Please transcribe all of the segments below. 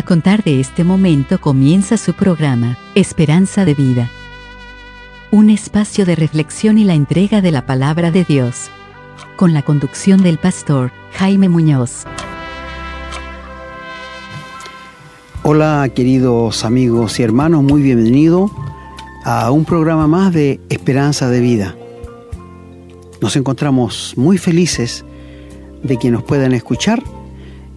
A contar de este momento comienza su programa, Esperanza de Vida. Un espacio de reflexión y la entrega de la palabra de Dios. Con la conducción del pastor Jaime Muñoz. Hola queridos amigos y hermanos, muy bienvenido a un programa más de Esperanza de Vida. Nos encontramos muy felices de que nos puedan escuchar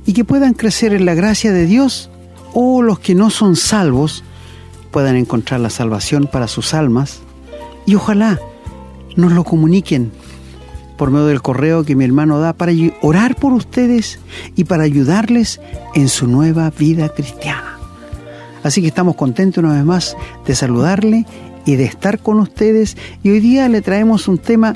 y que puedan crecer en la gracia de Dios o los que no son salvos puedan encontrar la salvación para sus almas y ojalá nos lo comuniquen por medio del correo que mi hermano da para orar por ustedes y para ayudarles en su nueva vida cristiana. Así que estamos contentos una vez más de saludarle y de estar con ustedes y hoy día le traemos un tema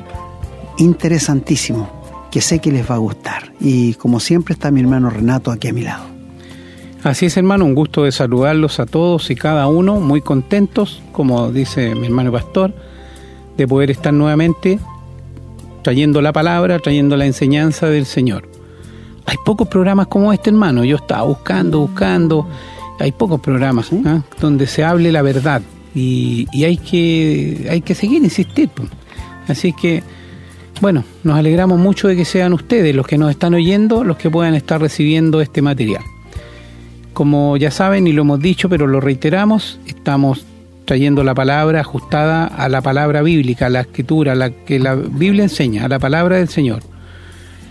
interesantísimo que sé que les va a gustar. Y como siempre está mi hermano Renato aquí a mi lado. Así es, hermano, un gusto de saludarlos a todos y cada uno, muy contentos, como dice mi hermano pastor, de poder estar nuevamente trayendo la palabra, trayendo la enseñanza del Señor. Hay pocos programas como este, hermano. Yo estaba buscando, buscando. Hay pocos programas ¿ah? donde se hable la verdad y, hay que hay que seguir insistir. Así que bueno, nos alegramos mucho de que sean ustedes los que nos están oyendo, los que puedan estar recibiendo este material. Como ya saben y lo hemos dicho, pero lo reiteramos, estamos trayendo la palabra ajustada a la palabra bíblica, a la escritura, a la que la Biblia enseña, a la palabra del Señor.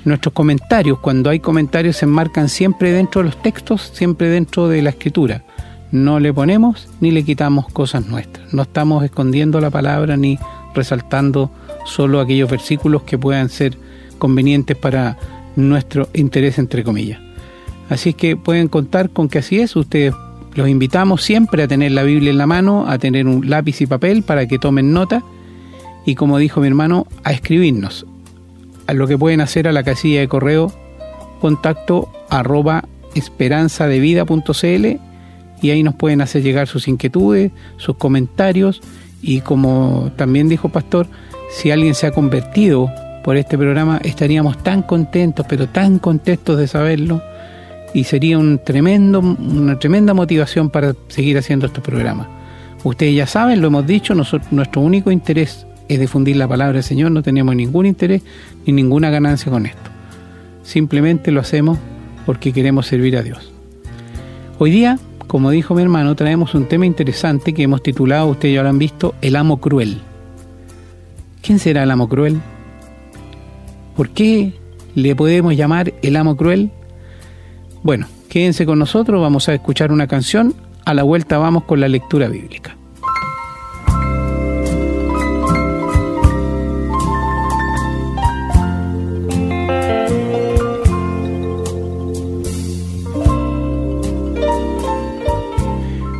Nuestros comentarios, cuando hay comentarios, se enmarcan siempre dentro de los textos, siempre dentro de la escritura. No le ponemos ni le quitamos cosas nuestras. No estamos escondiendo la palabra ni resaltando solo aquellos versículos que puedan ser convenientes para nuestro interés, entre comillas. Así que pueden contar con que así es. Ustedes los invitamos siempre a tener la Biblia en la mano, a tener un lápiz y papel para que tomen nota y, como dijo mi hermano, a escribirnos. A lo que pueden hacer a la casilla de correo contacto arroba esperanzadevida.cl y ahí nos pueden hacer llegar sus inquietudes, sus comentarios y como también dijo Pastor, si alguien se ha convertido por este programa, estaríamos tan contentos, pero tan contentos de saberlo, y sería un tremendo, una tremenda motivación para seguir haciendo estos programas. Ustedes ya saben, lo hemos dicho, nuestro único interés es difundir la palabra del Señor, no tenemos ningún interés ni ninguna ganancia con esto. Simplemente lo hacemos porque queremos servir a Dios. Hoy día, como dijo mi hermano, traemos un tema interesante que hemos titulado, ustedes ya lo han visto, El amo cruel. ¿Quién será el amo cruel? ¿Por qué le podemos llamar el amo cruel? Bueno, quédense con nosotros, vamos a escuchar una canción, a la vuelta vamos con la lectura bíblica.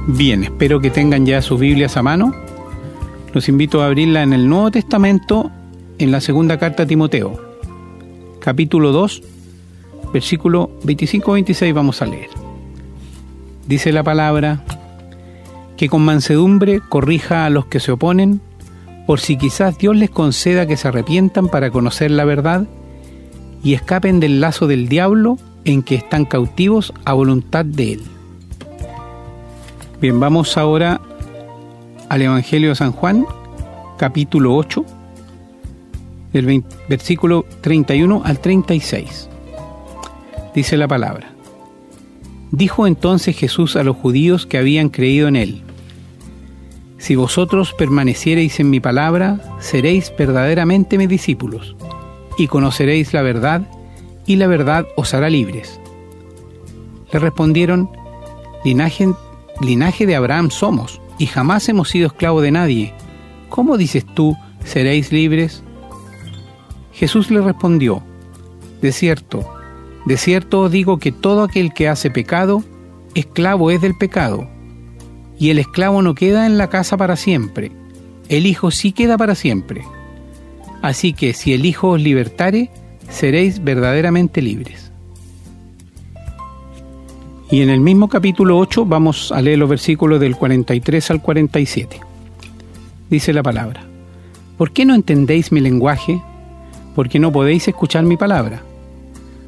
Bien, espero que tengan ya sus Biblias a mano los invito a abrirla en el Nuevo Testamento, en la segunda carta a Timoteo, capítulo 2, versículo 25-26 vamos a leer. Dice la palabra, que con mansedumbre corrija a los que se oponen, por si quizás Dios les conceda que se arrepientan para conocer la verdad y escapen del lazo del diablo en que están cautivos a voluntad de Él. Bien, vamos ahora al Evangelio de San Juan, capítulo 8, del versículo 31 al 36. Dice la palabra. Dijo entonces Jesús a los judíos que habían creído en él, Si vosotros permaneciereis en mi palabra, seréis verdaderamente mis discípulos, y conoceréis la verdad, y la verdad os hará libres. Le respondieron, linaje, linaje de Abraham somos y jamás hemos sido esclavos de nadie. ¿Cómo dices tú, seréis libres? Jesús le respondió, De cierto, de cierto os digo que todo aquel que hace pecado, esclavo es del pecado. Y el esclavo no queda en la casa para siempre, el Hijo sí queda para siempre. Así que si el Hijo os libertare, seréis verdaderamente libres. Y en el mismo capítulo 8 vamos a leer los versículos del 43 al 47. Dice la palabra, ¿por qué no entendéis mi lenguaje? Porque no podéis escuchar mi palabra.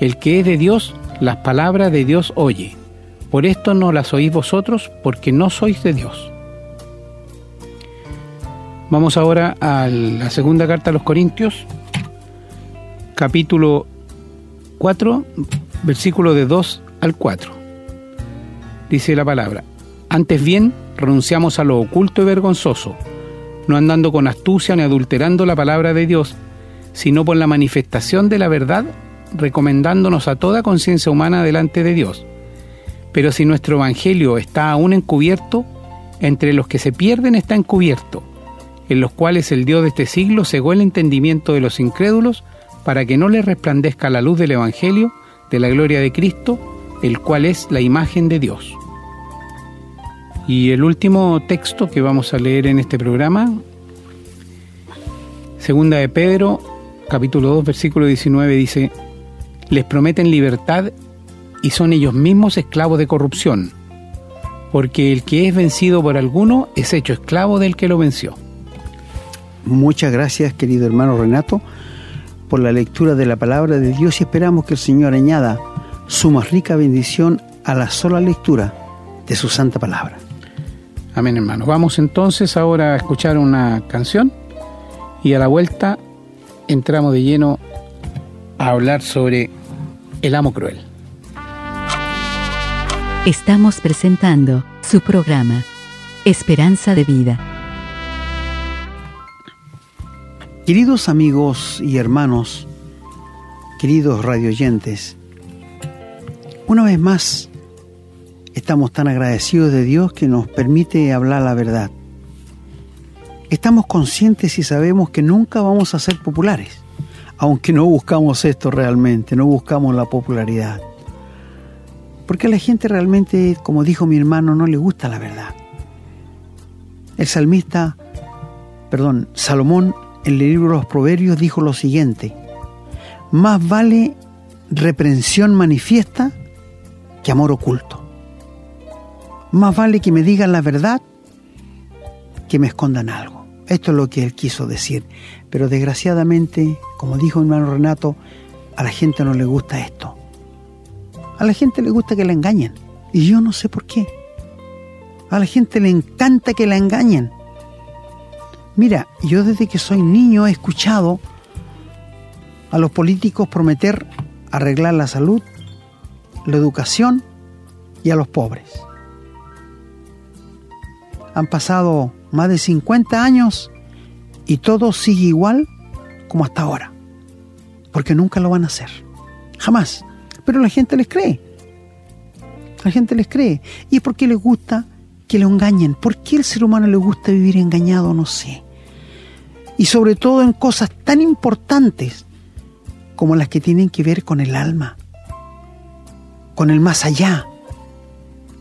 El que es de Dios, las palabras de Dios oye. Por esto no las oís vosotros, porque no sois de Dios. Vamos ahora a la segunda carta a los Corintios, capítulo 4, versículo de 2 al 4. Dice la palabra, antes bien renunciamos a lo oculto y vergonzoso, no andando con astucia ni adulterando la palabra de Dios, sino por la manifestación de la verdad, recomendándonos a toda conciencia humana delante de Dios. Pero si nuestro Evangelio está aún encubierto, entre los que se pierden está encubierto en los cuales el Dios de este siglo cegó el entendimiento de los incrédulos para que no les resplandezca la luz del Evangelio de la gloria de Cristo, el cual es la imagen de Dios. Y el último texto que vamos a leer en este programa, segunda de Pedro, capítulo 2, versículo 19, dice, les prometen libertad y son ellos mismos esclavos de corrupción, porque el que es vencido por alguno es hecho esclavo del que lo venció. Muchas gracias, querido hermano Renato, por la lectura de la palabra de Dios y esperamos que el Señor añada su más rica bendición a la sola lectura de su santa palabra. Amén, hermano. Vamos entonces ahora a escuchar una canción y a la vuelta entramos de lleno a hablar sobre el amo cruel. Estamos presentando su programa, Esperanza de Vida. Queridos amigos y hermanos, queridos radioyentes, una vez más estamos tan agradecidos de Dios que nos permite hablar la verdad. Estamos conscientes y sabemos que nunca vamos a ser populares, aunque no buscamos esto realmente, no buscamos la popularidad. Porque a la gente realmente, como dijo mi hermano, no le gusta la verdad. El salmista, perdón, Salomón en el libro de los Proverbios dijo lo siguiente, más vale reprensión manifiesta que amor oculto. Más vale que me digan la verdad que me escondan algo. Esto es lo que él quiso decir. Pero desgraciadamente, como dijo mi hermano Renato, a la gente no le gusta esto. A la gente le gusta que la engañen. Y yo no sé por qué. A la gente le encanta que la engañen. Mira, yo desde que soy niño he escuchado a los políticos prometer arreglar la salud, la educación y a los pobres. Han pasado más de 50 años y todo sigue igual como hasta ahora, porque nunca lo van a hacer, jamás. Pero la gente les cree, la gente les cree. ¿Y por qué les gusta que lo engañen? ¿Por qué al ser humano le gusta vivir engañado? No sé y sobre todo en cosas tan importantes como las que tienen que ver con el alma, con el más allá,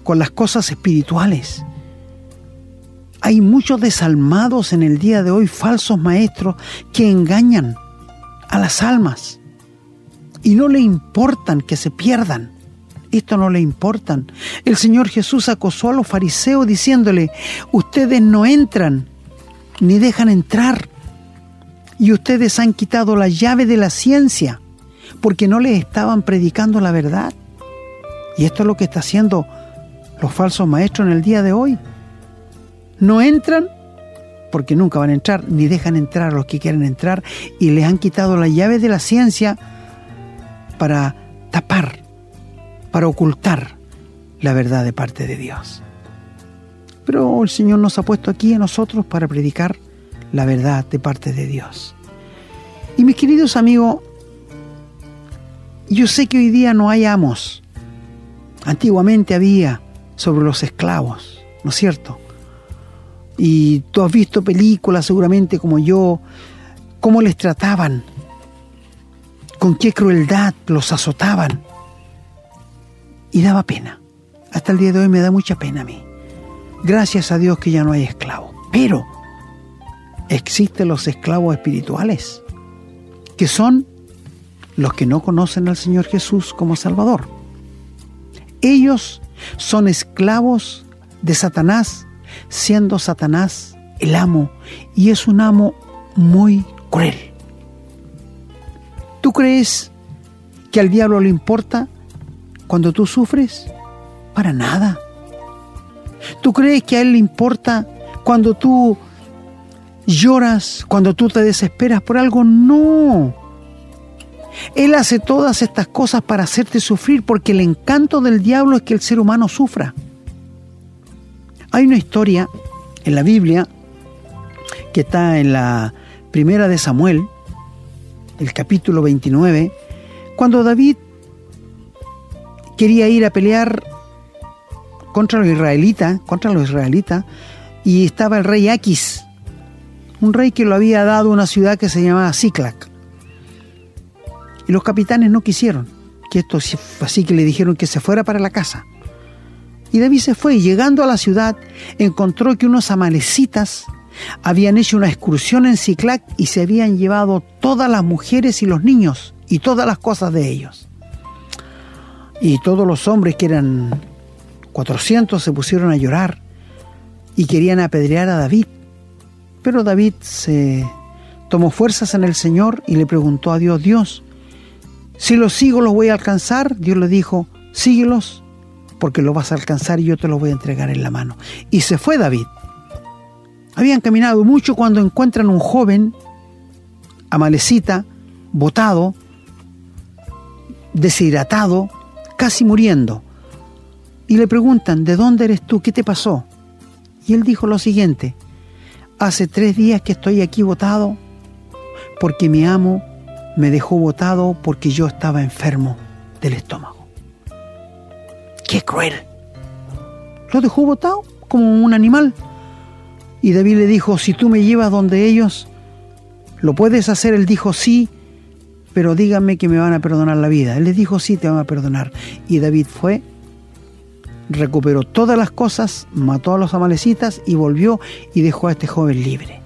con las cosas espirituales. Hay muchos desalmados en el día de hoy, falsos maestros, que engañan a las almas y no le importan que se pierdan. Esto no le importan. El Señor Jesús acosó a los fariseos diciéndole, ustedes no entran ni dejan entrar y ustedes han quitado la llave de la ciencia porque no les estaban predicando la verdad. Y esto es lo que está haciendo los falsos maestros en el día de hoy. No entran porque nunca van a entrar, ni dejan entrar a los que quieren entrar y les han quitado la llave de la ciencia para tapar, para ocultar la verdad de parte de Dios. Pero el Señor nos ha puesto aquí a nosotros para predicar la verdad de parte de Dios. Y mis queridos amigos, yo sé que hoy día no hay amos. Antiguamente había sobre los esclavos, ¿no es cierto? Y tú has visto películas seguramente como yo, cómo les trataban, con qué crueldad los azotaban. Y daba pena. hasta el día de hoy me da mucha pena a mí. Gracias a Dios que ya no hay esclavos. Pero existen los esclavos espirituales, que son los que no conocen al Señor Jesús como Salvador. Ellos son esclavos de Satanás, siendo Satanás el amo, y es un amo muy cruel. ¿Tú crees que al diablo le importa cuando tú sufres? Para nada. ¿Tú crees que a él le importa cuando tú lloras, cuando tú te desesperas por algo? No. Él hace todas estas cosas para hacerte sufrir porque el encanto del diablo es que el ser humano sufra. Hay una historia en la Biblia que está en la primera de Samuel, el capítulo 29, cuando David quería ir a pelear contra los israelitas, contra los israelitas, y estaba el rey Aquis, un rey que lo había dado una ciudad que se llamaba Ciclac. Y los capitanes no quisieron que esto así que le dijeron que se fuera para la casa. Y David se fue y llegando a la ciudad encontró que unos amalecitas habían hecho una excursión en Ciclac y se habían llevado todas las mujeres y los niños y todas las cosas de ellos. Y todos los hombres que eran 400 se pusieron a llorar y querían apedrear a David. Pero David se tomó fuerzas en el Señor y le preguntó a Dios, Dios, si los sigo los voy a alcanzar. Dios le dijo, síguelos porque los vas a alcanzar y yo te los voy a entregar en la mano. Y se fue David. Habían caminado mucho cuando encuentran un joven, amalecita, botado, deshidratado, casi muriendo. Y le preguntan, ¿de dónde eres tú? ¿Qué te pasó? Y él dijo lo siguiente, hace tres días que estoy aquí botado porque mi amo me dejó botado porque yo estaba enfermo del estómago. ¡Qué cruel! Lo dejó botado como un animal. Y David le dijo, si tú me llevas donde ellos, ¿lo puedes hacer? Él dijo, sí, pero díganme que me van a perdonar la vida. Él les dijo, sí, te van a perdonar. Y David fue, recuperó todas las cosas, mató a los amalecitas y volvió y dejó a este joven libre.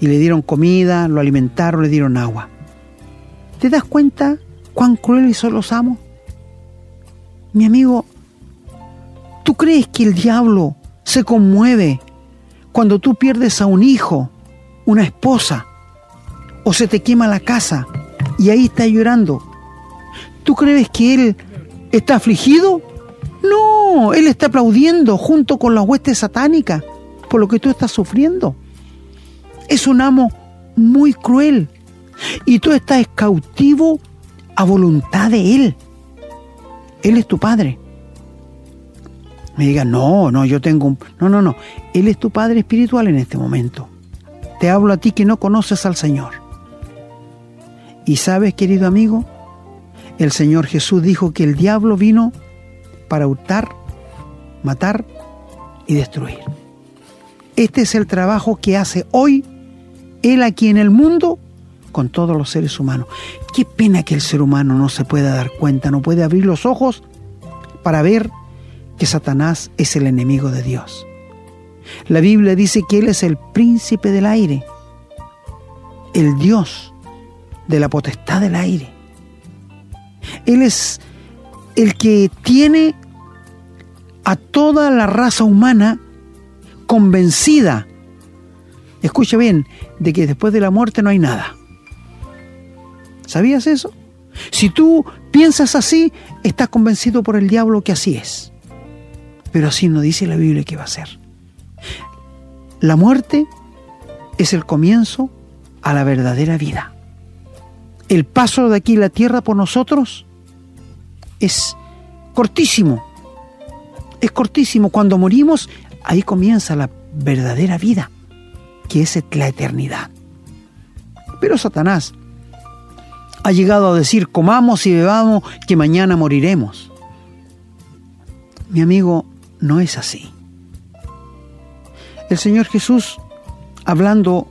Y le dieron comida, lo alimentaron, le dieron agua. ¿Te das cuenta cuán crueles son los amos? Mi amigo, ¿tú crees que el diablo se conmueve cuando tú pierdes a un hijo, una esposa, o se te quema la casa y ahí está llorando? ¿Tú crees que él está afligido? No, él está aplaudiendo junto con la hueste satánica por lo que tú estás sufriendo. Es un amo muy cruel y tú estás cautivo a voluntad de Él. Él es tu Padre. Me diga, no, no, yo tengo un... No, no, no. Él es tu Padre espiritual en este momento. Te hablo a ti que no conoces al Señor. Y sabes, querido amigo, el Señor Jesús dijo que el diablo vino para hurtar, matar y destruir. Este es el trabajo que hace hoy Él aquí en el mundo con todos los seres humanos. Qué pena que el ser humano no se pueda dar cuenta, no puede abrir los ojos para ver que Satanás es el enemigo de Dios. La Biblia dice que Él es el príncipe del aire, el Dios de la potestad del aire. Él es el que tiene a toda la raza humana convencida, escucha bien, de que después de la muerte no hay nada. ¿Sabías eso? Si tú piensas así, estás convencido por el diablo que así es. Pero así no dice la Biblia que va a ser. La muerte es el comienzo a la verdadera vida. El paso de aquí la tierra por nosotros es cortísimo. Es cortísimo. Cuando morimos, ahí comienza la verdadera vida, que es la eternidad. Pero Satanás ha llegado a decir, comamos y bebamos, que mañana moriremos. Mi amigo, no es así. El Señor Jesús, hablando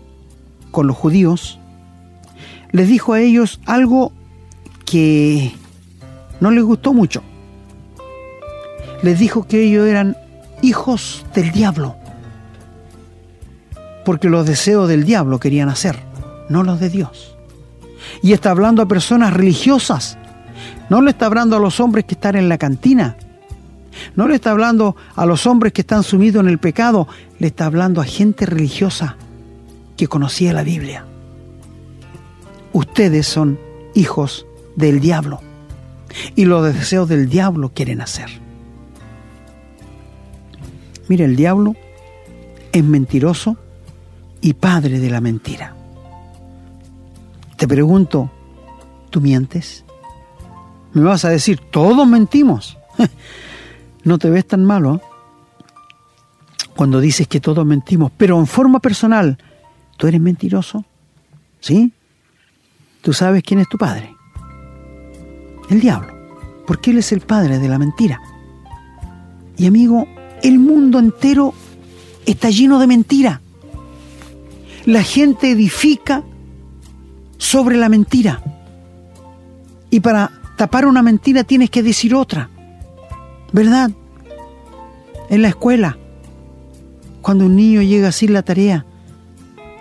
con los judíos, les dijo a ellos algo que no les gustó mucho. les dijo que ellos eran hijos del diablo, porque los deseos del diablo querían hacer, no los de Dios. Y está hablando a personas religiosas, no le está hablando a los hombres que están en la cantina, no le está hablando a los hombres que están sumidos en el pecado, le está hablando a gente religiosa que conocía la Biblia. Ustedes son hijos del diablo y los deseos del diablo quieren hacer. Mire, el diablo es mentiroso y padre de la mentira. Te pregunto, ¿tú mientes? Me vas a decir, todos mentimos. no te ves tan malo ¿eh? cuando dices que todos mentimos, pero en forma personal, ¿tú eres mentiroso? ¿Sí? Tú sabes quién es tu padre. El diablo, porque él es el padre de la mentira. Y amigo, el mundo entero está lleno de mentira. La gente edifica sobre la mentira. Y para tapar una mentira tienes que decir otra. ¿Verdad? En la escuela, cuando un niño llega sin la tarea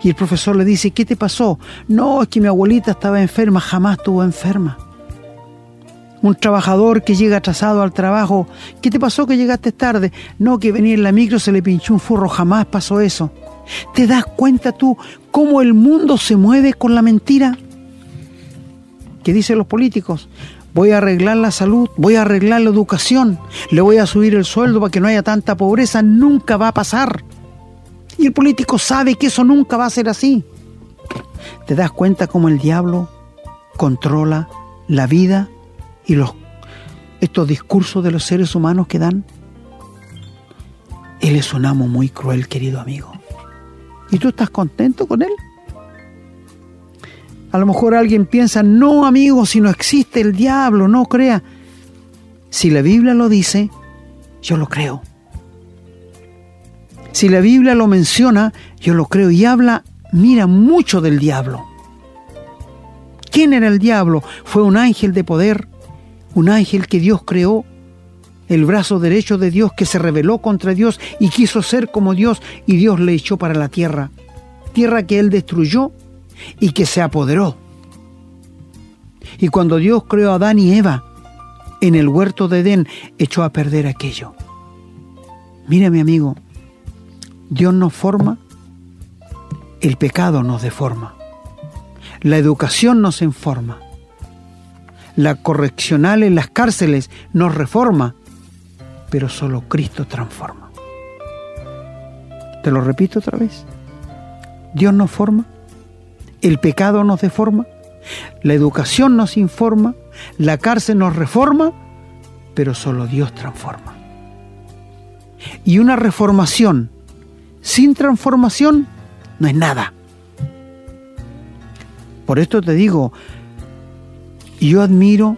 y el profesor le dice, ¿qué te pasó? No, es que mi abuelita estaba enferma, jamás estuvo enferma. Un trabajador que llega atrasado al trabajo, ¿qué te pasó que llegaste tarde? No, que venía en la micro, se le pinchó un furro, jamás pasó eso. ¿Te das cuenta tú cómo el mundo se mueve con la mentira? ¿Qué dicen los políticos? voy a arreglar la salud, voy a arreglar la educación, le voy a subir el sueldo para que no haya tanta pobreza, nunca va a pasar. Y el político sabe que eso nunca va a ser así. ¿Te das cuenta cómo el diablo controla la vida y los, estos discursos de los seres humanos que dan? Él es un amo muy cruel, querido amigo. ¿Y tú estás contento con él? A lo mejor alguien piensa, no amigo, si no existe el diablo, no crea. Si la Biblia lo dice, yo lo creo. Si la Biblia lo menciona, yo lo creo y habla, mira mucho del diablo. ¿Quién era el diablo? Fue un ángel de poder, un ángel que Dios creó, el brazo derecho de Dios que se rebeló contra Dios y quiso ser como Dios y Dios le echó para la tierra, tierra que él destruyó y que se apoderó. Y cuando Dios creó a Adán y Eva en el huerto de Edén, echó a perder aquello. Mira mi amigo, Dios nos forma, el pecado nos deforma, la educación nos informa, la correccional en las cárceles nos reforma, pero solo Cristo transforma. Te lo repito otra vez. Dios nos forma, el pecado nos deforma, la educación nos informa, la cárcel nos reforma, pero solo Dios transforma. Y una reformación sin transformación no es nada. Por esto te digo, yo admiro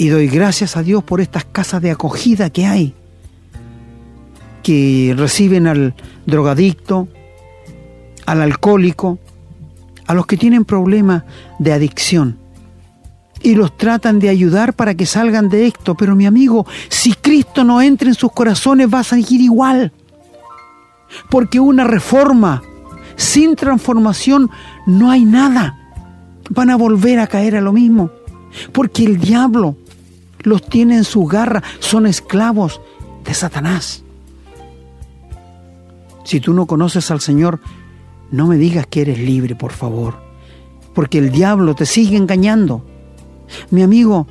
y doy gracias a Dios por estas casas de acogida que hay, que reciben al drogadicto, al alcohólico, a los que tienen problemas de adicción y los tratan de ayudar para que salgan de esto. Pero mi amigo, si Cristo no entra en sus corazones va a seguir igual. Porque una reforma sin transformación no hay nada. Van a volver a caer a lo mismo. Porque el diablo los tiene en su garra, son esclavos de Satanás. Si tú no conoces al Señor, no me digas que eres libre, por favor, porque el diablo te sigue engañando. Mi amigo,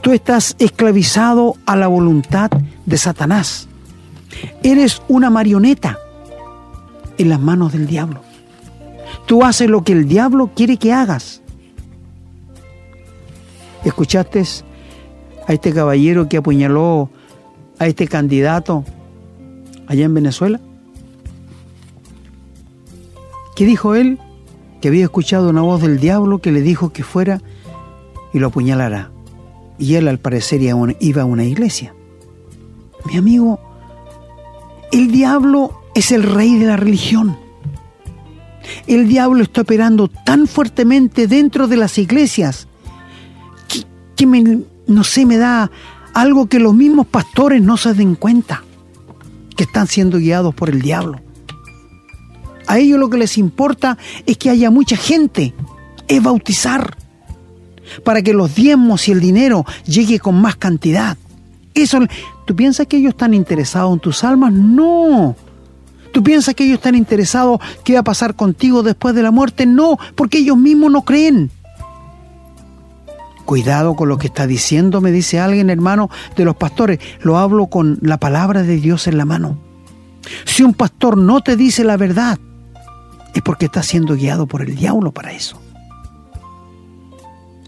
tú estás esclavizado a la voluntad de Satanás. Eres una marioneta en las manos del diablo. Tú haces lo que el diablo quiere que hagas. ¿Escuchaste a este caballero que apuñaló a este candidato allá en Venezuela? ¿Qué dijo él? Que había escuchado una voz del diablo que le dijo que fuera y lo apuñalara. Y él al parecer iba a una iglesia. Mi amigo, el diablo es el rey de la religión. El diablo está operando tan fuertemente dentro de las iglesias que, me, no sé, me da algo que los mismos pastores no se den cuenta, que están siendo guiados por el diablo. A ellos lo que les importa es que haya mucha gente, es bautizar, para que los diezmos y el dinero llegue con más cantidad. Eso, ¿Tú piensas que ellos están interesados en tus almas? No. ¿Tú piensas que ellos están interesados qué va a pasar contigo después de la muerte? No, porque ellos mismos no creen. Cuidado con lo que está diciendo, me dice alguien, hermano, de los pastores. Lo hablo con la palabra de Dios en la mano. Si un pastor no te dice la verdad, es porque está siendo guiado por el diablo para eso.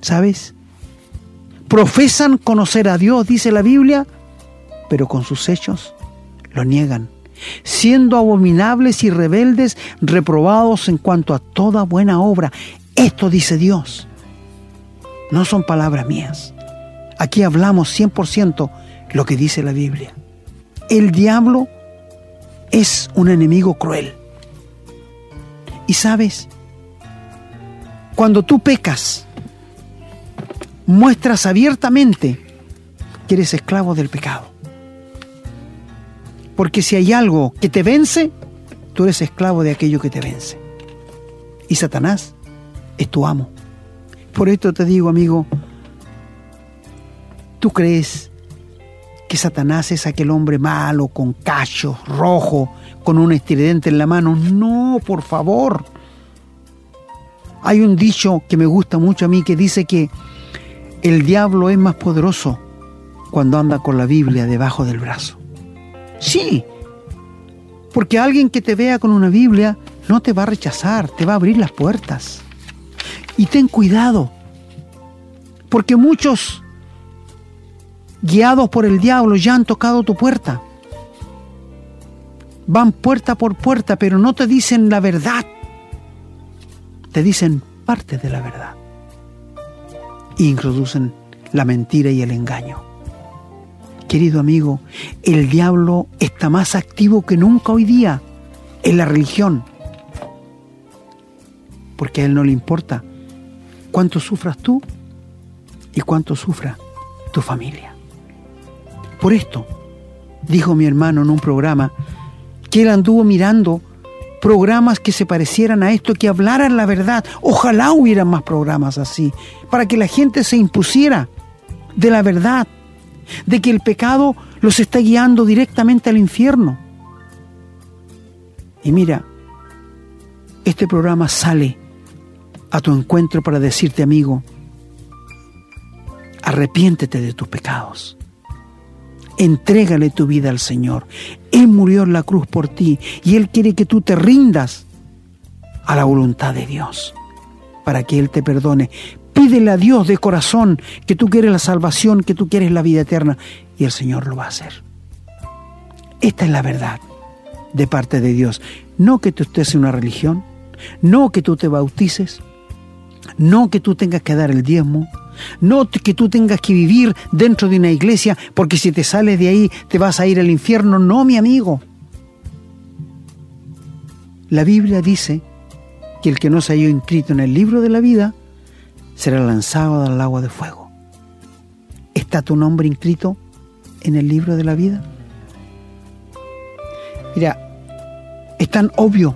¿Sabes? Profesan conocer a Dios, dice la Biblia, pero con sus hechos lo niegan, siendo abominables y rebeldes, reprobados en cuanto a toda buena obra. Esto dice Dios. No son palabras mías. Aquí hablamos 100% lo que dice la Biblia. El diablo es un enemigo cruel. Y sabes, cuando tú pecas, muestras abiertamente que eres esclavo del pecado. Porque si hay algo que te vence, tú eres esclavo de aquello que te vence. Y Satanás es tu amo. Por esto te digo, amigo, ¿tú crees que Satanás es aquel hombre malo, con cachos, rojo, con un estridente en la mano? No, por favor. Hay un dicho que me gusta mucho a mí que dice que el diablo es más poderoso cuando anda con la Biblia debajo del brazo. Sí, porque alguien que te vea con una Biblia no te va a rechazar, te va a abrir las puertas. Y ten cuidado, porque muchos, guiados por el diablo, ya han tocado tu puerta. Van puerta por puerta, pero no te dicen la verdad. Te dicen parte de la verdad. E introducen la mentira y el engaño. Querido amigo, el diablo está más activo que nunca hoy día en la religión. Porque a él no le importa cuánto sufras tú y cuánto sufra tu familia. Por esto, dijo mi hermano en un programa, que él anduvo mirando programas que se parecieran a esto, que hablaran la verdad. Ojalá hubieran más programas así, para que la gente se impusiera de la verdad de que el pecado los está guiando directamente al infierno. Y mira, este programa sale a tu encuentro para decirte, amigo, arrepiéntete de tus pecados. Entrégale tu vida al Señor. Él murió en la cruz por ti y Él quiere que tú te rindas a la voluntad de Dios para que Él te perdone. Pídele a Dios de corazón que tú quieres la salvación, que tú quieres la vida eterna y el Señor lo va a hacer. Esta es la verdad de parte de Dios. No que tú estés en una religión, no que tú te bautices, no que tú tengas que dar el diezmo, no que tú tengas que vivir dentro de una iglesia, porque si te sales de ahí te vas a ir al infierno. No, mi amigo. La Biblia dice que el que no se haya inscrito en el libro de la vida será lanzado al agua de fuego. ¿Está tu nombre inscrito en el libro de la vida? Mira, es tan obvio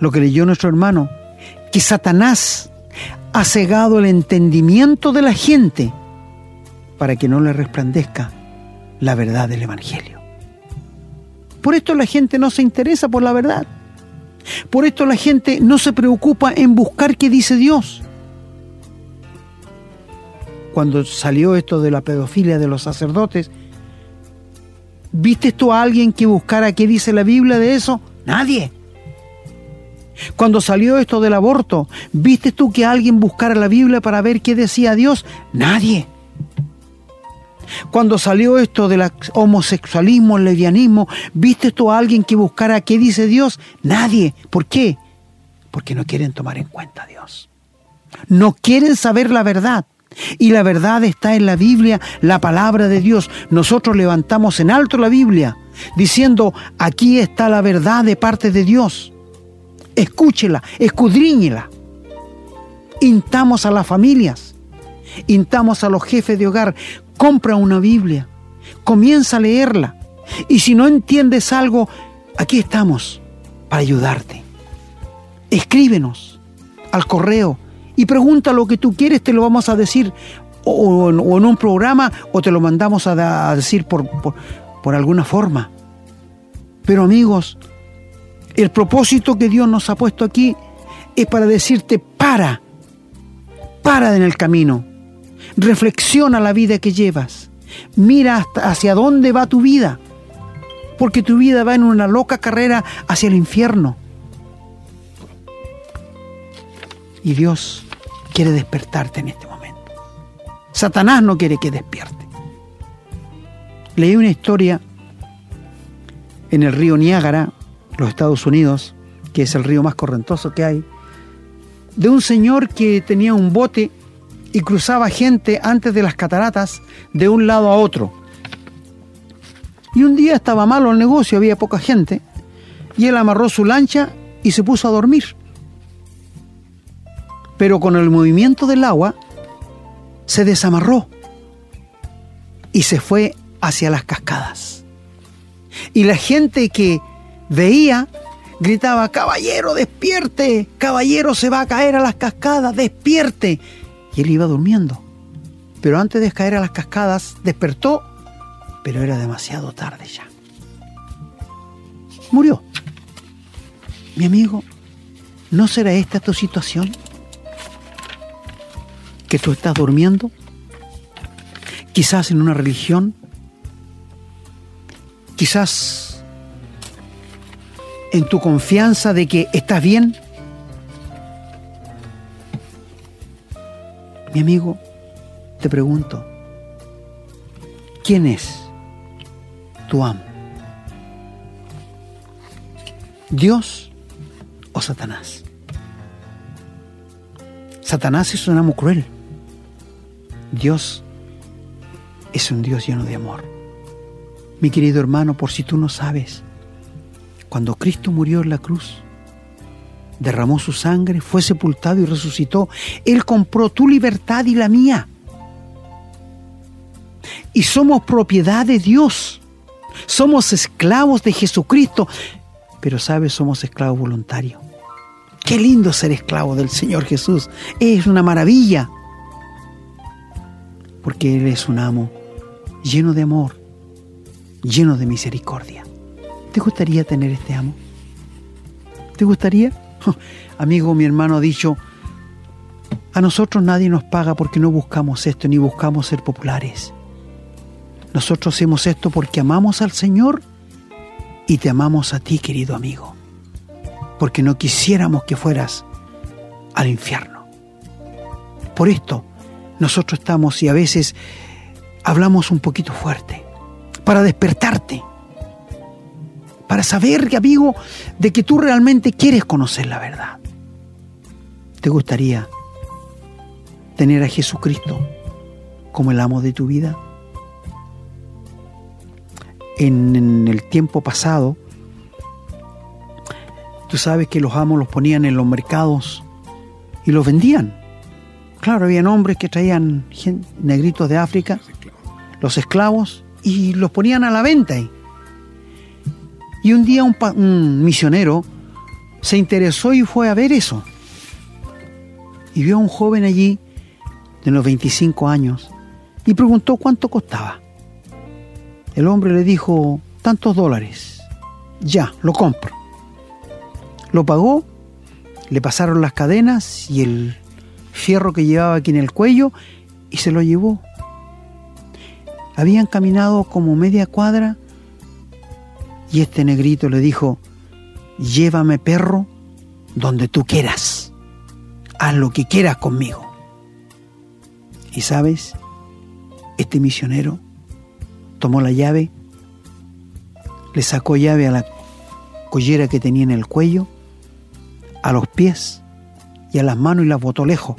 lo que leyó nuestro hermano, que Satanás ha cegado el entendimiento de la gente para que no le resplandezca la verdad del Evangelio. Por esto la gente no se interesa por la verdad. Por esto la gente no se preocupa en buscar qué dice Dios. Cuando salió esto de la pedofilia de los sacerdotes, ¿viste tú a alguien que buscara qué dice la Biblia de eso? Nadie. Cuando salió esto del aborto, ¿viste tú que alguien buscara la Biblia para ver qué decía Dios? Nadie. Cuando salió esto del homosexualismo, el lesbianismo, ¿viste tú a alguien que buscara qué dice Dios? Nadie. ¿Por qué? Porque no quieren tomar en cuenta a Dios. No quieren saber la verdad. Y la verdad está en la Biblia, la palabra de Dios. Nosotros levantamos en alto la Biblia, diciendo, aquí está la verdad de parte de Dios. Escúchela, escudriñela. Intamos a las familias, intamos a los jefes de hogar, compra una Biblia, comienza a leerla. Y si no entiendes algo, aquí estamos para ayudarte. Escríbenos al correo y pregunta lo que tú quieres, te lo vamos a decir o, en un programa o te lo mandamos a, decir por, por alguna forma. Pero amigos, el propósito que Dios nos ha puesto aquí es para decirte para, para en el camino, reflexiona la vida que llevas, mira hacia dónde va tu vida, porque tu vida va en una loca carrera hacia el infierno. Y Dios quiere despertarte en este momento. Satanás no quiere que despierte. Leí una historia en el río Niágara, los Estados Unidos, que es el río más correntoso que hay, de un señor que tenía un bote y cruzaba gente antes de las cataratas de un lado a otro. Y un día estaba malo el negocio, había poca gente, y él amarró su lancha y se puso a dormir. Pero con el movimiento del agua se desamarró y se fue hacia las cascadas. Y la gente que veía gritaba, caballero, despierte, caballero se va a caer a las cascadas, despierte. Y él iba durmiendo. Pero antes de caer a las cascadas, despertó, pero era demasiado tarde ya. Murió. Mi amigo, ¿no será esta tu situación? ¿Que tú estás durmiendo? Quizás en una religión, quizás en tu confianza de que estás bien. Mi amigo, te pregunto, ¿quién es tu amo? ¿Dios o Satanás? Satanás es un amo cruel. Dios es un Dios lleno de amor. Mi querido hermano, por si tú no sabes, cuando Cristo murió en la cruz, derramó su sangre, fue sepultado y resucitó, Él compró tu libertad y la mía. Y somos propiedad de Dios. Somos esclavos de Jesucristo. Pero sabes, somos esclavos voluntarios. Qué lindo ser esclavo del Señor Jesús. Es una maravilla. Porque Él es un amo lleno de amor, lleno de misericordia. ¿Te gustaría tener este amo? ¿Te gustaría? Amigo, mi hermano ha dicho, a nosotros nadie nos paga porque no buscamos esto ni buscamos ser populares. Nosotros hacemos esto porque amamos al Señor y te amamos a ti, querido amigo, porque no quisiéramos que fueras al infierno. Por esto nosotros estamos y a veces hablamos un poquito fuerte, para despertarte para saber, amigo, de que tú realmente quieres conocer la verdad. ¿Te gustaría tener a Jesucristo como el amo de tu vida? En, el tiempo pasado, tú sabes que los amos los ponían en los mercados y los vendían. Claro, habían hombres que traían negritos de África, los esclavos, y los ponían a la venta ahí. Y un día un, misionero se interesó y fue a ver eso. Y vio a un joven allí de unos 25 años y preguntó cuánto costaba. El hombre le dijo, tantos dólares. Ya, lo compro. Lo pagó, le pasaron las cadenas y el fierro que llevaba aquí en el cuello y se lo llevó. Habían caminado como media cuadra y este negrito le dijo, llévame perro donde tú quieras, haz lo que quieras conmigo. Y sabes, este misionero tomó la llave, le sacó llave a la collera que tenía en el cuello, a los pies y a las manos y las botó lejos.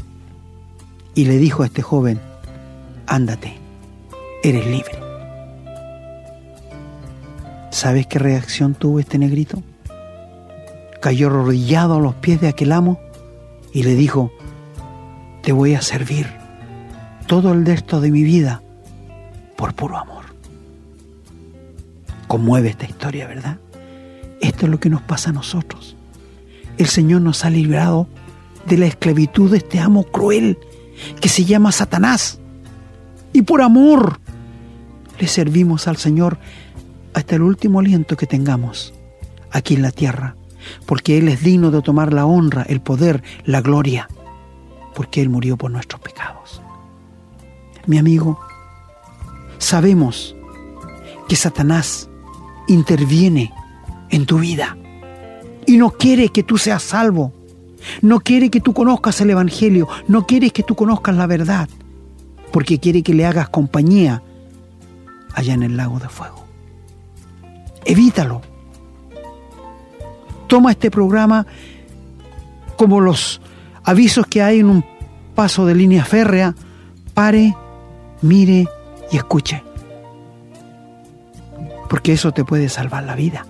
Y le dijo a este joven, ándate, eres libre. ¿Sabes qué reacción tuvo este negrito? Cayó arrodillado a los pies de aquel amo y le dijo, te voy a servir todo el resto de mi vida por puro amor. Conmueve esta historia, ¿verdad? Esto es lo que nos pasa a nosotros. El Señor nos ha librado de la esclavitud de este amo cruel que se llama Satanás. Y por amor le servimos al Señor hasta el último aliento que tengamos aquí en la tierra, porque Él es digno de tomar la honra, el poder, la gloria, porque Él murió por nuestros pecados. Mi amigo, sabemos que Satanás interviene en tu vida y no quiere que tú seas salvo, no quiere que tú conozcas el Evangelio, no quiere que tú conozcas la verdad, porque quiere que le hagas compañía allá en el lago de fuego. Evítalo. Toma este programa como los avisos que hay en un paso de línea férrea. Pare, mire y escuche. Porque eso te puede salvar la vida.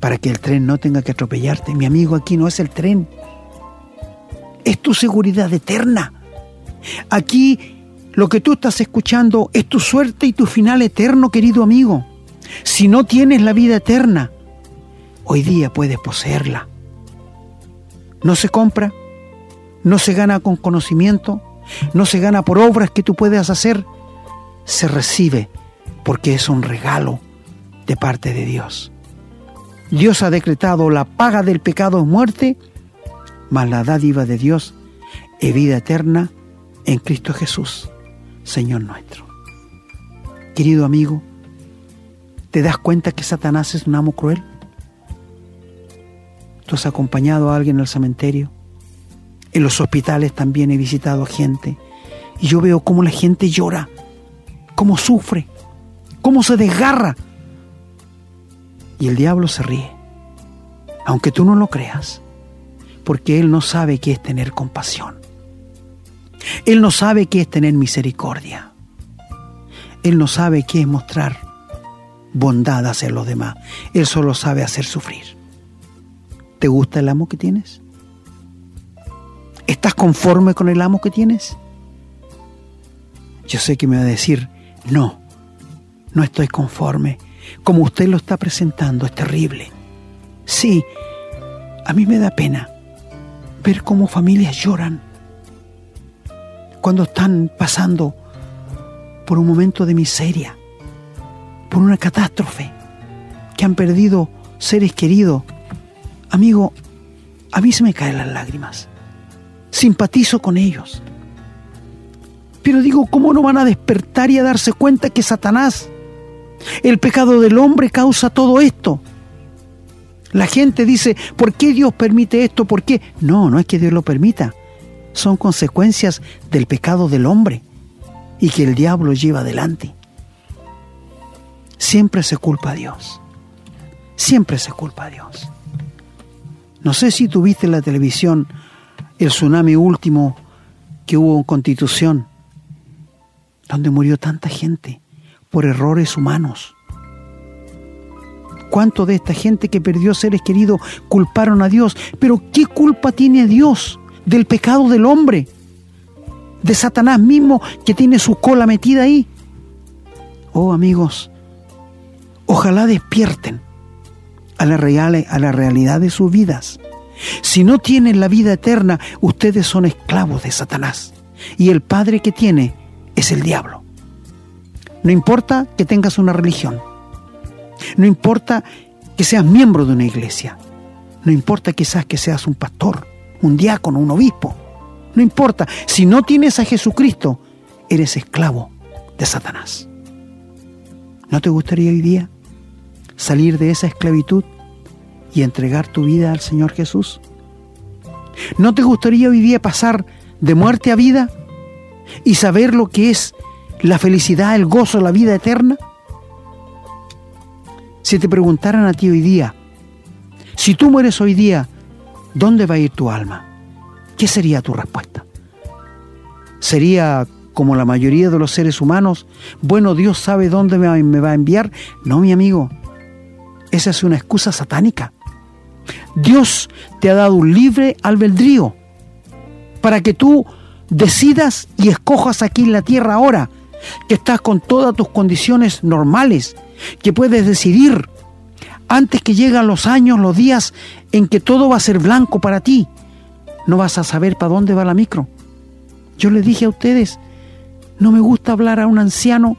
Para que el tren no tenga que atropellarte. Mi amigo, aquí no es el tren. Es tu seguridad eterna. Aquí lo que tú estás escuchando es tu suerte y tu final eterno, querido amigo. Si no tienes la vida eterna, hoy día puedes poseerla. No se compra, no se gana con conocimiento, no se gana por obras que tú puedas hacer, se recibe porque es un regalo de parte de Dios. Dios ha decretado la paga del pecado es muerte, mas la dádiva de Dios es vida eterna en Cristo Jesús, Señor nuestro. Querido amigo, ¿te das cuenta que Satanás es un amo cruel? ¿Tú has acompañado a alguien al cementerio? En los hospitales también he visitado a gente y yo veo cómo la gente llora, cómo sufre, cómo se desgarra. Y el diablo se ríe, aunque tú no lo creas, porque él no sabe qué es tener compasión. Él no sabe qué es tener misericordia. Él no sabe qué es mostrar bondad hacia los demás. Él solo sabe hacer sufrir. ¿Te gusta el amo que tienes? ¿Estás conforme con el amo que tienes? Yo sé que me va a decir, no, no estoy conforme. Como usted lo está presentando, es terrible. Sí, a mí me da pena ver cómo familias lloran cuando están pasando por un momento de miseria, por una catástrofe, que han perdido seres queridos. Amigo, a mí se me caen las lágrimas. Simpatizo con ellos. Pero digo, ¿cómo no van a despertar y a darse cuenta que Satanás, el pecado del hombre, causa todo esto? La gente dice, ¿por qué Dios permite esto? ¿Por qué? No, no es que Dios lo permita son consecuencias del pecado del hombre y que el diablo lleva adelante. Siempre se culpa a Dios. Siempre se culpa a Dios. No sé si tuviste en la televisión el tsunami último que hubo en Constitución, donde murió tanta gente por errores humanos. ¿Cuánto de esta gente que perdió seres queridos culparon a Dios? Pero ¿qué culpa tiene Dios? del pecado del hombre, de Satanás mismo que tiene su cola metida ahí. Oh amigos, ojalá despierten a la, real, a la realidad de sus vidas. Si no tienen la vida eterna, ustedes son esclavos de Satanás. Y el padre que tiene es el diablo. No importa que tengas una religión. No importa que seas miembro de una iglesia. No importa quizás que seas un pastor un diácono, un obispo. No importa, si no tienes a Jesucristo, eres esclavo de Satanás. ¿No te gustaría hoy día salir de esa esclavitud y entregar tu vida al Señor Jesús? ¿No te gustaría hoy día pasar de muerte a vida y saber lo que es la felicidad, el gozo, la vida eterna? Si te preguntaran a ti hoy día, si tú mueres hoy día, ¿dónde va a ir tu alma? ¿Qué sería tu respuesta? ¿Sería como la mayoría de los seres humanos? Bueno, Dios sabe dónde me va a enviar. No, mi amigo, esa es una excusa satánica. Dios te ha dado un libre albedrío para que tú decidas y escojas aquí en la tierra ahora que estás con todas tus condiciones normales, que puedes decidir antes que llegan los años, los días en que todo va a ser blanco para ti. No vas a saber para dónde va la micro. Yo les dije a ustedes, no me gusta hablar a un anciano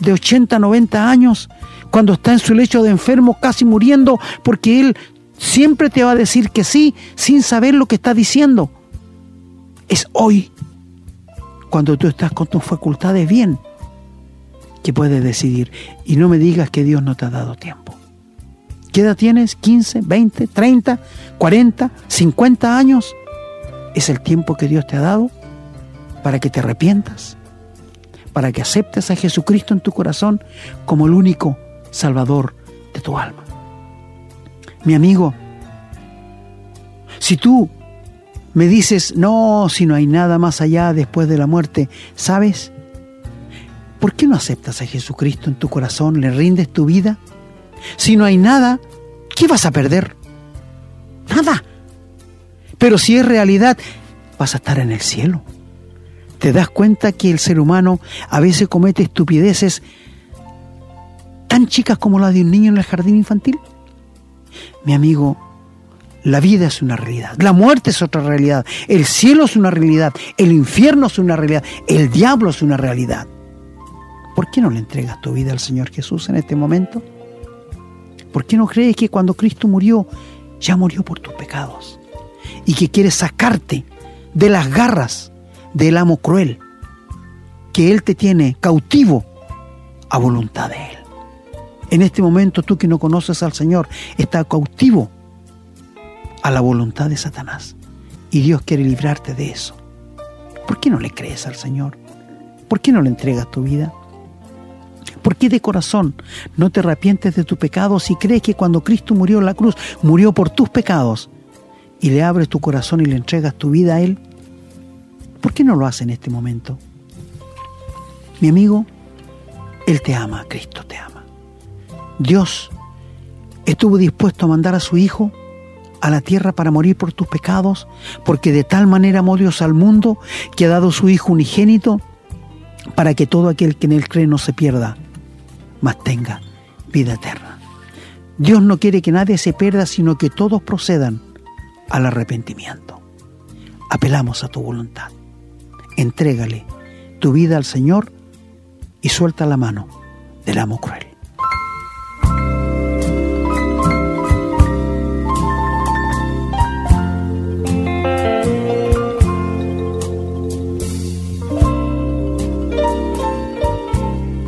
de 80, 90 años cuando está en su lecho de enfermo casi muriendo porque él siempre te va a decir que sí sin saber lo que está diciendo. Es hoy, cuando tú estás con tus facultades bien, que puedes decidir. Y no me digas que Dios no te ha dado tiempo. ¿Qué edad tienes? ¿15, 20, 30, 40, 50 años? Es el tiempo que Dios te ha dado para que te arrepientas, para que aceptes a Jesucristo en tu corazón como el único Salvador de tu alma. Mi amigo, si tú me dices, no, si no hay nada más allá después de la muerte, ¿sabes? ¿Por qué no aceptas a Jesucristo en tu corazón, le rindes tu vida? Si no hay nada, ¿qué vas a perder? Nada. Pero si es realidad, vas a estar en el cielo. ¿Te das cuenta que el ser humano a veces comete estupideces tan chicas como la de un niño en el jardín infantil? Mi amigo, la vida es una realidad, la muerte es otra realidad, el cielo es una realidad, el infierno es una realidad, el diablo es una realidad. ¿Por qué no le entregas tu vida al Señor Jesús en este momento? ¿Por qué no crees que cuando Cristo murió, ya murió por tus pecados? Y que quiere sacarte de las garras del amo cruel, que Él te tiene cautivo a voluntad de Él. En este momento tú que no conoces al Señor, estás cautivo a la voluntad de Satanás. Y Dios quiere librarte de eso. ¿Por qué no le crees al Señor? ¿Por qué no le entregas tu vida? ¿Por qué de corazón no te arrepientes de tus pecados y crees que cuando Cristo murió en la cruz, murió por tus pecados y le abres tu corazón y le entregas tu vida a Él? ¿Por qué no lo hace en este momento? Mi amigo, Él te ama, Cristo te ama. Dios estuvo dispuesto a mandar a su Hijo a la tierra para morir por tus pecados, porque de tal manera amó Dios al mundo que ha dado su Hijo unigénito para que todo aquel que en él cree no se pierda, mas tenga vida eterna. Dios no quiere que nadie se pierda, sino que todos procedan al arrepentimiento. Apelamos a tu voluntad. Entrégale tu vida al Señor y suelta la mano del amo cruel.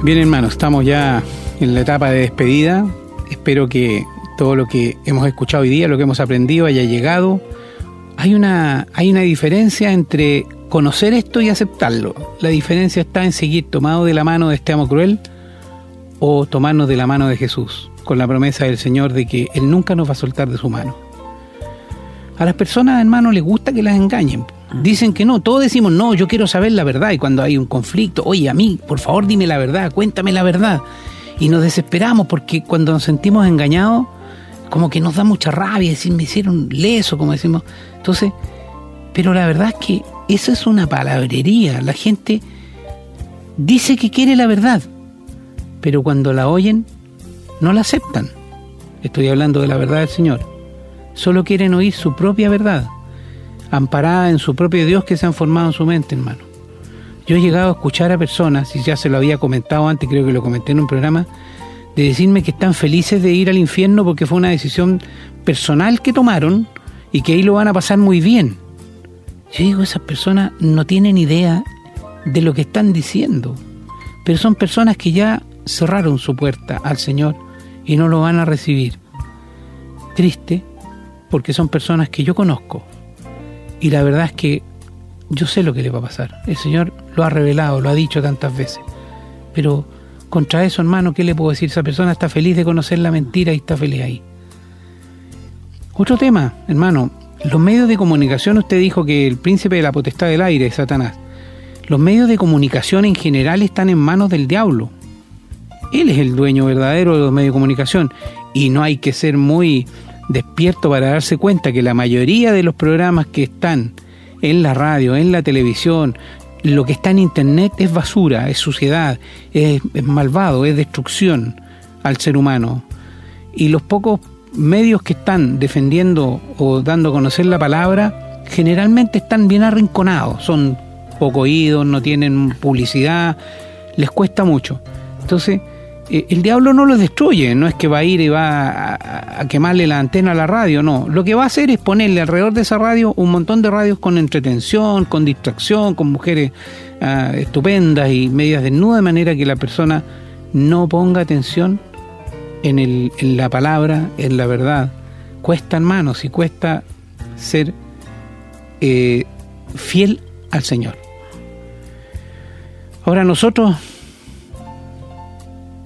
Bien hermanos, estamos ya en la etapa de despedida. Espero que todo lo que hemos escuchado hoy día, lo que hemos aprendido haya llegado. Hay una, hay una diferencia entre conocer esto y aceptarlo. La diferencia está en seguir tomado de la mano de este amo cruel o tomarnos de la mano de Jesús, con la promesa del Señor de que Él nunca nos va a soltar de su mano. A las personas, hermanos, les gusta que las engañen. Dicen que no, todos decimos, no, yo quiero saber la verdad. Y cuando hay un conflicto, oye, a mí, por favor, dime la verdad, cuéntame la verdad. Y nos desesperamos porque cuando nos sentimos engañados, como que nos da mucha rabia, decir, me hicieron leso, como decimos. Entonces, pero la verdad es que eso es una palabrería. La gente dice que quiere la verdad, pero cuando la oyen, no la aceptan. Estoy hablando de la verdad del Señor. Solo quieren oír su propia verdad amparada en su propio Dios que se han formado en su mente, hermano. Yo he llegado a escuchar a personas, y ya se lo había comentado antes, creo que lo comenté en un programa, de decirme que están felices de ir al infierno porque fue una decisión personal que tomaron y que ahí lo van a pasar muy bien. Yo digo, esas personas no tienen idea de lo que están diciendo, pero son personas que ya cerraron su puerta al Señor y no lo van a recibir. Triste, porque son personas que yo conozco, y la verdad es que yo sé lo que le va a pasar. El Señor lo ha revelado, lo ha dicho tantas veces. Pero contra eso, hermano, ¿qué le puedo decir? Esa persona está feliz de conocer la mentira y está feliz ahí. Otro tema, hermano. Los medios de comunicación, usted dijo que el príncipe de la potestad del aire es Satanás. Los medios de comunicación en general están en manos del diablo. Él es el dueño verdadero de los medios de comunicación. Y no hay que ser muy despierto para darse cuenta que la mayoría de los programas que están en la radio, en la televisión, lo que está en Internet es basura, es suciedad, es, malvado, es destrucción al ser humano. Y los pocos medios que están defendiendo o dando a conocer la palabra, generalmente están bien arrinconados, son poco oídos, no tienen publicidad, les cuesta mucho. Entonces, el diablo no los destruye, no es que va a ir y va a, quemarle la antena a la radio, no. Lo que va a hacer es ponerle alrededor de esa radio un montón de radios con entretención, con distracción, con mujeres ah, estupendas y medias desnudas, de manera que la persona no ponga atención en, el, la palabra, en la verdad. Cuesta, hermanos, y cuesta ser eh, fiel al Señor. Ahora nosotros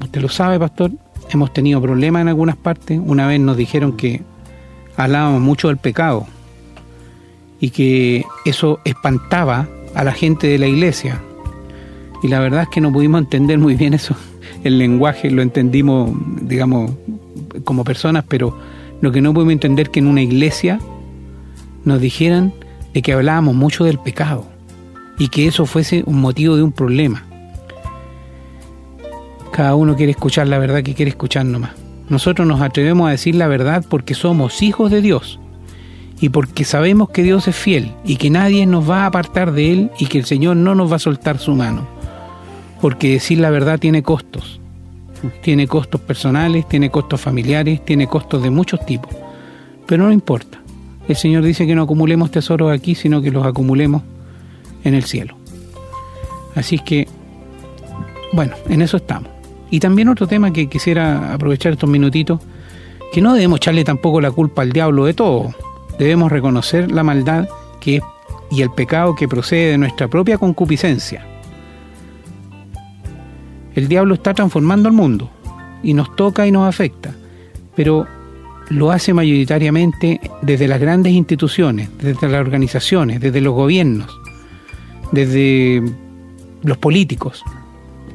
Usted lo sabe, pastor, hemos tenido problemas en algunas partes. Una vez nos dijeron que hablábamos mucho del pecado y que eso espantaba a la gente de la iglesia. Y la verdad es que no pudimos entender muy bien eso. El lenguaje lo entendimos, digamos, como personas, pero lo que no pudimos entender es que en una iglesia nos dijeran de que hablábamos mucho del pecado y que eso fuese un motivo de un problema. Cada uno quiere escuchar la verdad que quiere escuchar nomás. Nosotros nos atrevemos a decir la verdad porque somos hijos de Dios y porque sabemos que Dios es fiel y que nadie nos va a apartar de Él y que el Señor no nos va a soltar su mano. Porque decir la verdad tiene costos. Tiene costos personales, tiene costos familiares, tiene costos de muchos tipos. Pero no importa. El Señor dice que no acumulemos tesoros aquí, sino que los acumulemos en el cielo. Así que, bueno, en eso estamos. Y también otro tema que quisiera aprovechar estos minutitos, que no debemos echarle tampoco la culpa al diablo de todo. Debemos reconocer la maldad que y el pecado que procede de nuestra propia concupiscencia. El diablo está transformando el mundo y nos toca y nos afecta, pero lo hace mayoritariamente desde las grandes instituciones, desde las organizaciones, desde los gobiernos, desde los políticos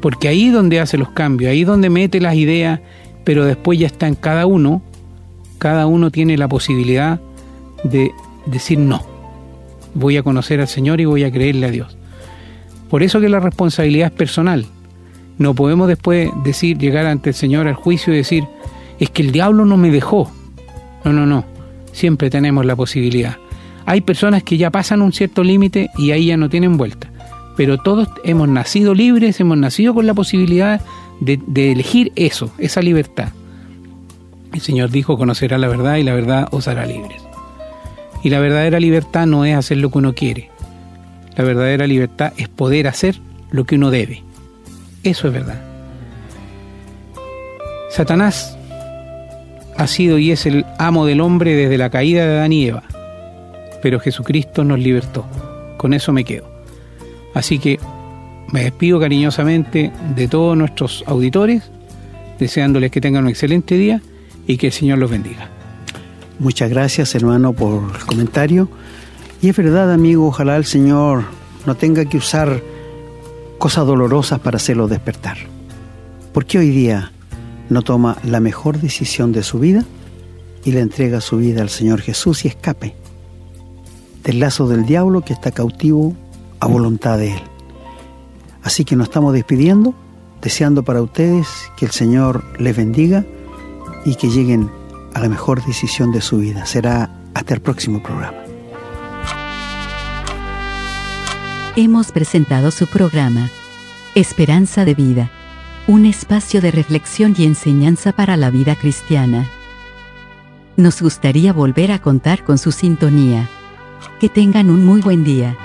porque ahí es donde hace los cambios, ahí es donde mete las ideas, pero después ya está en cada uno, cada uno tiene la posibilidad de decir no, voy a conocer al Señor y voy a creerle a Dios. Por eso que la responsabilidad es personal. No podemos después decir, llegar ante el Señor al juicio y decir, es que el diablo no me dejó. No, no, no. Siempre tenemos la posibilidad. Hay personas que ya pasan un cierto límite y ahí ya no tienen vuelta pero todos hemos nacido libres, hemos nacido con la posibilidad de, elegir eso, esa libertad. El Señor dijo, conocerá la verdad y la verdad os hará libres. Y la verdadera libertad no es hacer lo que uno quiere. La verdadera libertad es poder hacer lo que uno debe. Eso es verdad. Satanás ha sido y es el amo del hombre desde la caída de Adán y Eva, pero Jesucristo nos libertó. Con eso me quedo. Así que me despido cariñosamente de todos nuestros auditores, deseándoles que tengan un excelente día y que el Señor los bendiga. Muchas gracias hermano por el comentario. Y es verdad amigo, ojalá el Señor no tenga que usar cosas dolorosas para hacerlo despertar. Porque hoy día no toma la mejor decisión de su vida y le entrega su vida al Señor Jesús y escape del lazo del diablo que está cautivo a voluntad de Él. Así que nos estamos despidiendo, deseando para ustedes que el Señor les bendiga y que lleguen a la mejor decisión de su vida. Será hasta el próximo programa. Hemos presentado su programa, Esperanza de Vida, un espacio de reflexión y enseñanza para la vida cristiana. Nos gustaría volver a contar con su sintonía. Que tengan un muy buen día.